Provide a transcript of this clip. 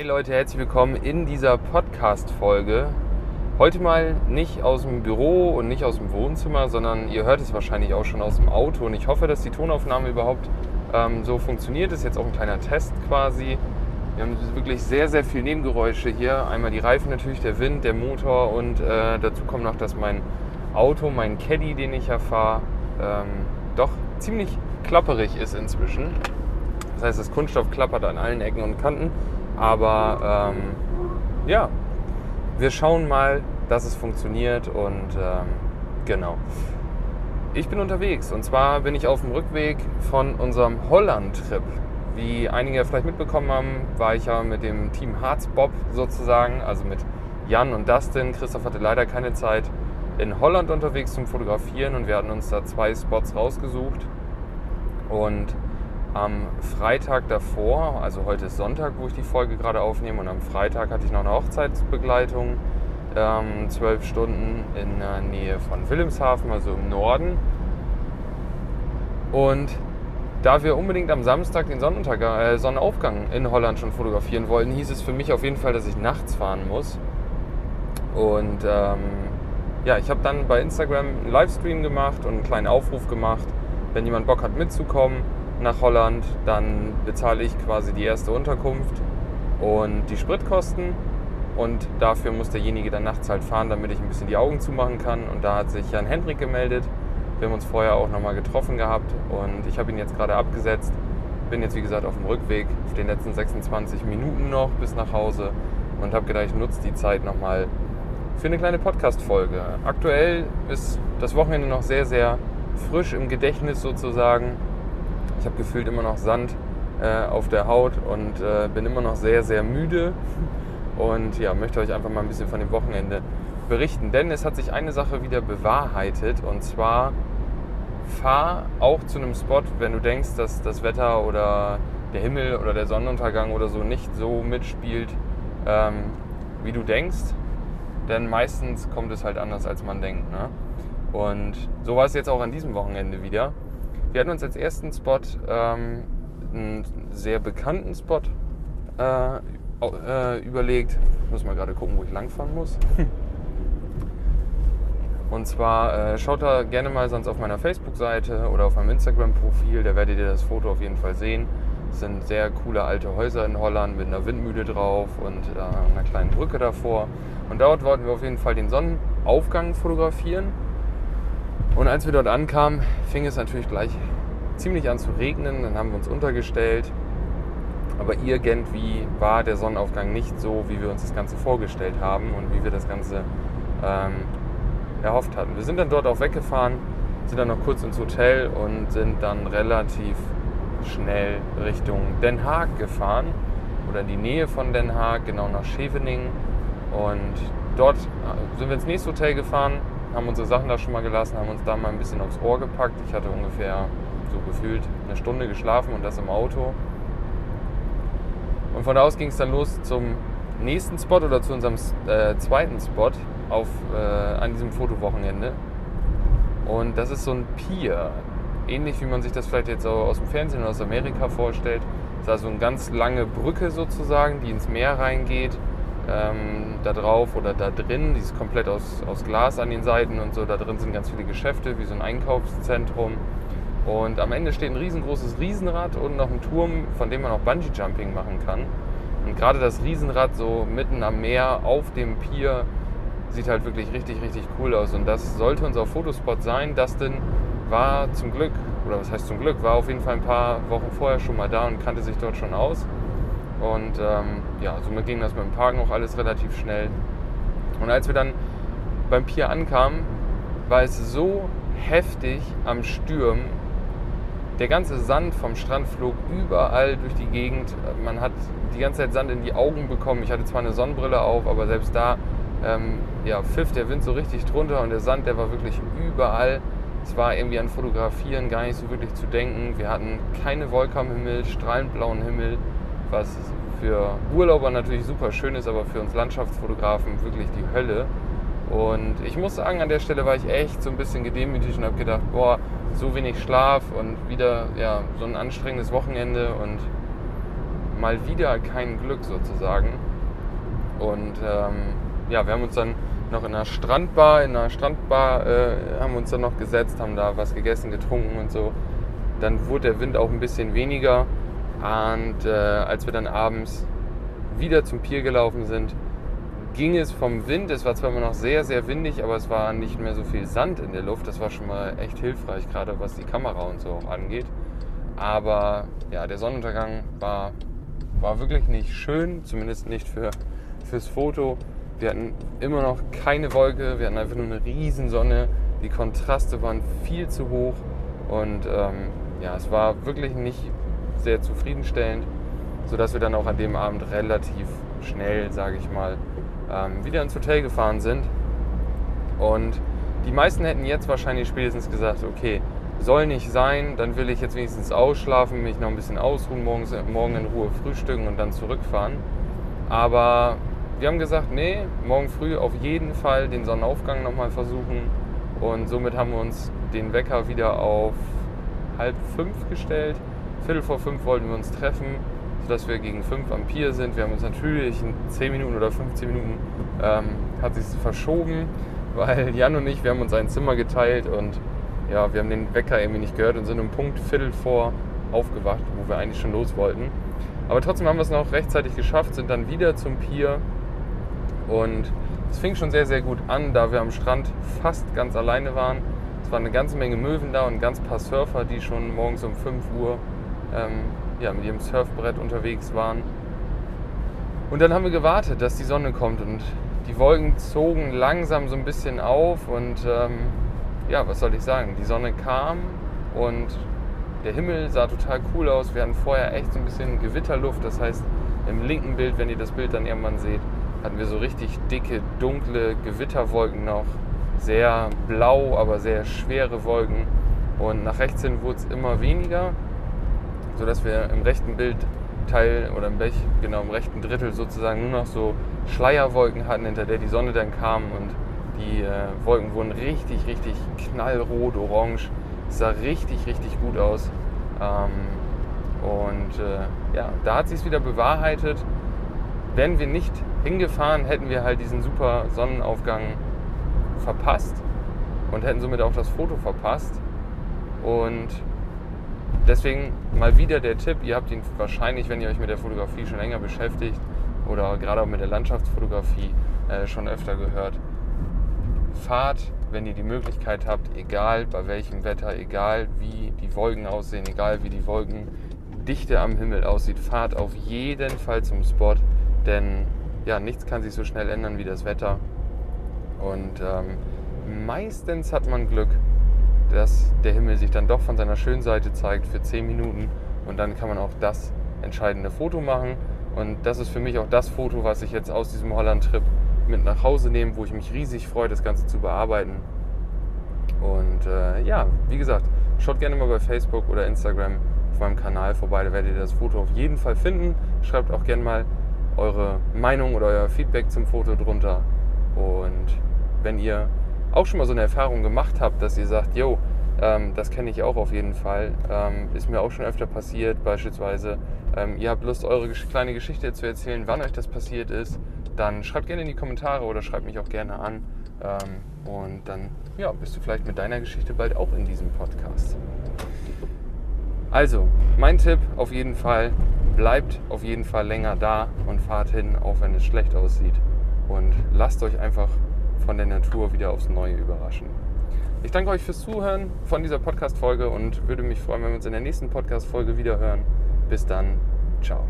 Hey Leute, herzlich willkommen in dieser Podcast-Folge. Heute mal nicht aus dem Büro und nicht aus dem Wohnzimmer, sondern ihr hört es wahrscheinlich auch schon aus dem Auto. Und ich hoffe, dass die Tonaufnahme überhaupt ähm, so funktioniert. Ist jetzt auch ein kleiner Test quasi. Wir haben wirklich sehr, sehr viel Nebengeräusche hier. Einmal die Reifen natürlich, der Wind, der Motor und äh, dazu kommt noch, dass mein Auto, mein Caddy, den ich ja fahre, ähm, doch ziemlich klapperig ist inzwischen. Das heißt, das Kunststoff klappert an allen Ecken und Kanten. Aber ähm, ja, wir schauen mal, dass es funktioniert und ähm, genau. Ich bin unterwegs und zwar bin ich auf dem Rückweg von unserem Holland-Trip. Wie einige vielleicht mitbekommen haben, war ich ja mit dem Team Harzbob sozusagen, also mit Jan und Dustin. Christoph hatte leider keine Zeit in Holland unterwegs zum Fotografieren und wir hatten uns da zwei Spots rausgesucht. Und am Freitag davor, also heute ist Sonntag, wo ich die Folge gerade aufnehme, und am Freitag hatte ich noch eine Hochzeitsbegleitung, ähm, zwölf Stunden in der Nähe von Wilhelmshaven, also im Norden. Und da wir unbedingt am Samstag den Sonnenuntergang, äh, Sonnenaufgang in Holland schon fotografieren wollten, hieß es für mich auf jeden Fall, dass ich nachts fahren muss. Und ähm, ja, ich habe dann bei Instagram einen Livestream gemacht und einen kleinen Aufruf gemacht, wenn jemand Bock hat mitzukommen nach Holland, dann bezahle ich quasi die erste Unterkunft und die Spritkosten. Und dafür muss derjenige dann nachts halt fahren, damit ich ein bisschen die Augen zumachen kann. Und da hat sich Jan Hendrik gemeldet. Wir haben uns vorher auch nochmal getroffen gehabt und ich habe ihn jetzt gerade abgesetzt. Bin jetzt wie gesagt auf dem Rückweg, auf den letzten 26 Minuten noch bis nach Hause und habe gedacht, ich nutze die Zeit nochmal für eine kleine Podcast-Folge. Aktuell ist das Wochenende noch sehr, sehr frisch im Gedächtnis sozusagen. Ich habe gefühlt immer noch Sand äh, auf der Haut und äh, bin immer noch sehr, sehr müde. Und ja, möchte euch einfach mal ein bisschen von dem Wochenende berichten. Denn es hat sich eine Sache wieder bewahrheitet und zwar fahr auch zu einem Spot, wenn du denkst, dass das Wetter oder der Himmel oder der Sonnenuntergang oder so nicht so mitspielt, ähm, wie du denkst. Denn meistens kommt es halt anders, als man denkt. Ne? Und so war es jetzt auch an diesem Wochenende wieder. Wir hatten uns als ersten Spot ähm, einen sehr bekannten Spot äh, äh, überlegt. Ich muss mal gerade gucken, wo ich langfahren muss. Und zwar äh, schaut da gerne mal sonst auf meiner Facebook-Seite oder auf meinem Instagram-Profil, da werdet ihr das Foto auf jeden Fall sehen. Es sind sehr coole alte Häuser in Holland mit einer Windmühle drauf und äh, einer kleinen Brücke davor. Und dort wollten wir auf jeden Fall den Sonnenaufgang fotografieren. Und als wir dort ankamen, fing es natürlich gleich ziemlich an zu regnen. Dann haben wir uns untergestellt. Aber irgendwie war der Sonnenaufgang nicht so, wie wir uns das Ganze vorgestellt haben und wie wir das Ganze ähm, erhofft hatten. Wir sind dann dort auch weggefahren, sind dann noch kurz ins Hotel und sind dann relativ schnell Richtung Den Haag gefahren oder in die Nähe von Den Haag, genau nach Scheveningen. Und dort äh, sind wir ins nächste Hotel gefahren, haben unsere Sachen da schon mal gelassen, haben uns da mal ein bisschen aufs Ohr gepackt. Ich hatte ungefähr so gefühlt eine Stunde geschlafen und das im Auto. Und von da aus ging es dann los zum nächsten Spot oder zu unserem äh, zweiten Spot auf, äh, an diesem Fotowochenende. Und das ist so ein Pier. Ähnlich wie man sich das vielleicht jetzt aus dem Fernsehen oder aus Amerika vorstellt. Das ist also eine ganz lange Brücke sozusagen, die ins Meer reingeht ähm, da drauf oder da drin. Die ist komplett aus, aus Glas an den Seiten und so. Da drin sind ganz viele Geschäfte, wie so ein Einkaufszentrum. Und am Ende steht ein riesengroßes Riesenrad und noch ein Turm, von dem man auch Bungee-Jumping machen kann. Und gerade das Riesenrad so mitten am Meer auf dem Pier sieht halt wirklich richtig, richtig cool aus. Und das sollte unser Fotospot sein. Dustin war zum Glück, oder was heißt zum Glück, war auf jeden Fall ein paar Wochen vorher schon mal da und kannte sich dort schon aus. Und ähm, ja, somit ging das mit dem Parken auch alles relativ schnell. Und als wir dann beim Pier ankamen, war es so heftig am Stürmen. Der ganze Sand vom Strand flog überall durch die Gegend. Man hat die ganze Zeit Sand in die Augen bekommen. Ich hatte zwar eine Sonnenbrille auf, aber selbst da ähm, ja, pfiff der Wind so richtig drunter und der Sand, der war wirklich überall. Es war irgendwie an Fotografieren gar nicht so wirklich zu denken. Wir hatten keine Wolke am Himmel, strahlend blauen Himmel was für Urlauber natürlich super schön ist, aber für uns Landschaftsfotografen wirklich die Hölle. Und ich muss sagen, an der Stelle war ich echt so ein bisschen gedemütigt und habe gedacht, boah, so wenig Schlaf und wieder ja, so ein anstrengendes Wochenende und mal wieder kein Glück sozusagen. Und ähm, ja, wir haben uns dann noch in einer Strandbar, in einer Strandbar äh, haben uns dann noch gesetzt, haben da was gegessen, getrunken und so. Dann wurde der Wind auch ein bisschen weniger. Und äh, als wir dann abends wieder zum Pier gelaufen sind, ging es vom Wind. Es war zwar immer noch sehr, sehr windig, aber es war nicht mehr so viel Sand in der Luft. Das war schon mal echt hilfreich, gerade was die Kamera und so auch angeht. Aber ja, der Sonnenuntergang war, war wirklich nicht schön, zumindest nicht für, fürs Foto. Wir hatten immer noch keine Wolke, wir hatten einfach nur eine Riesensonne. Die Kontraste waren viel zu hoch und ähm, ja, es war wirklich nicht sehr zufriedenstellend, sodass wir dann auch an dem Abend relativ schnell, sage ich mal, ähm, wieder ins Hotel gefahren sind. Und die meisten hätten jetzt wahrscheinlich spätestens gesagt, okay, soll nicht sein, dann will ich jetzt wenigstens ausschlafen, mich noch ein bisschen ausruhen, morgens, morgen in Ruhe frühstücken und dann zurückfahren. Aber wir haben gesagt, nee, morgen früh auf jeden Fall den Sonnenaufgang nochmal versuchen. Und somit haben wir uns den Wecker wieder auf halb fünf gestellt. Viertel vor fünf wollten wir uns treffen, sodass wir gegen fünf am Pier sind. Wir haben uns natürlich in 10 Minuten oder 15 Minuten ähm, hat sich verschoben, weil Jan und ich, wir haben uns ein Zimmer geteilt und ja, wir haben den Wecker irgendwie nicht gehört und sind um Punkt Viertel vor aufgewacht, wo wir eigentlich schon los wollten. Aber trotzdem haben wir es noch rechtzeitig geschafft, sind dann wieder zum Pier und es fing schon sehr, sehr gut an, da wir am Strand fast ganz alleine waren. Es waren eine ganze Menge Möwen da und ganz paar Surfer, die schon morgens um 5 Uhr ähm, ja, mit ihrem Surfbrett unterwegs waren. Und dann haben wir gewartet, dass die Sonne kommt und die Wolken zogen langsam so ein bisschen auf und ähm, ja, was soll ich sagen, die Sonne kam und der Himmel sah total cool aus. Wir hatten vorher echt so ein bisschen Gewitterluft, das heißt im linken Bild, wenn ihr das Bild dann irgendwann seht, hatten wir so richtig dicke, dunkle Gewitterwolken noch. Sehr blau, aber sehr schwere Wolken. Und nach rechts hin wurde es immer weniger, sodass wir im rechten Bildteil oder im, Bech, genau, im rechten Drittel sozusagen nur noch so Schleierwolken hatten, hinter der die Sonne dann kam und die äh, Wolken wurden richtig, richtig knallrot, orange. Es sah richtig, richtig gut aus. Ähm, und äh, ja, da hat sich es wieder bewahrheitet. Wären wir nicht hingefahren, hätten wir halt diesen super Sonnenaufgang verpasst und hätten somit auch das Foto verpasst. Und deswegen mal wieder der Tipp, ihr habt ihn wahrscheinlich, wenn ihr euch mit der Fotografie schon länger beschäftigt oder gerade auch mit der Landschaftsfotografie äh, schon öfter gehört. Fahrt, wenn ihr die Möglichkeit habt, egal bei welchem Wetter, egal wie die Wolken aussehen, egal wie die Wolkendichte am Himmel aussieht, fahrt auf jeden Fall zum Spot, denn ja, nichts kann sich so schnell ändern wie das Wetter. Und ähm, meistens hat man Glück, dass der Himmel sich dann doch von seiner schönen Seite zeigt für 10 Minuten und dann kann man auch das entscheidende Foto machen. Und das ist für mich auch das Foto, was ich jetzt aus diesem Holland-Trip mit nach Hause nehme, wo ich mich riesig freue, das Ganze zu bearbeiten. Und äh, ja, wie gesagt, schaut gerne mal bei Facebook oder Instagram auf meinem Kanal vorbei, da werdet ihr das Foto auf jeden Fall finden. Schreibt auch gerne mal eure Meinung oder euer Feedback zum Foto drunter. Und wenn ihr auch schon mal so eine Erfahrung gemacht habt, dass ihr sagt, yo, ähm, das kenne ich auch auf jeden Fall, ähm, ist mir auch schon öfter passiert, beispielsweise, ähm, ihr habt Lust, eure kleine Geschichte zu erzählen, wann euch das passiert ist, dann schreibt gerne in die Kommentare oder schreibt mich auch gerne an. Ähm, und dann ja, bist du vielleicht mit deiner Geschichte bald auch in diesem Podcast. Also, mein Tipp auf jeden Fall, bleibt auf jeden Fall länger da und fahrt hin, auch wenn es schlecht aussieht. Und lasst euch einfach von der Natur wieder aufs Neue überraschen. Ich danke euch fürs Zuhören von dieser Podcast-Folge und würde mich freuen, wenn wir uns in der nächsten Podcast-Folge wieder hören. Bis dann, ciao.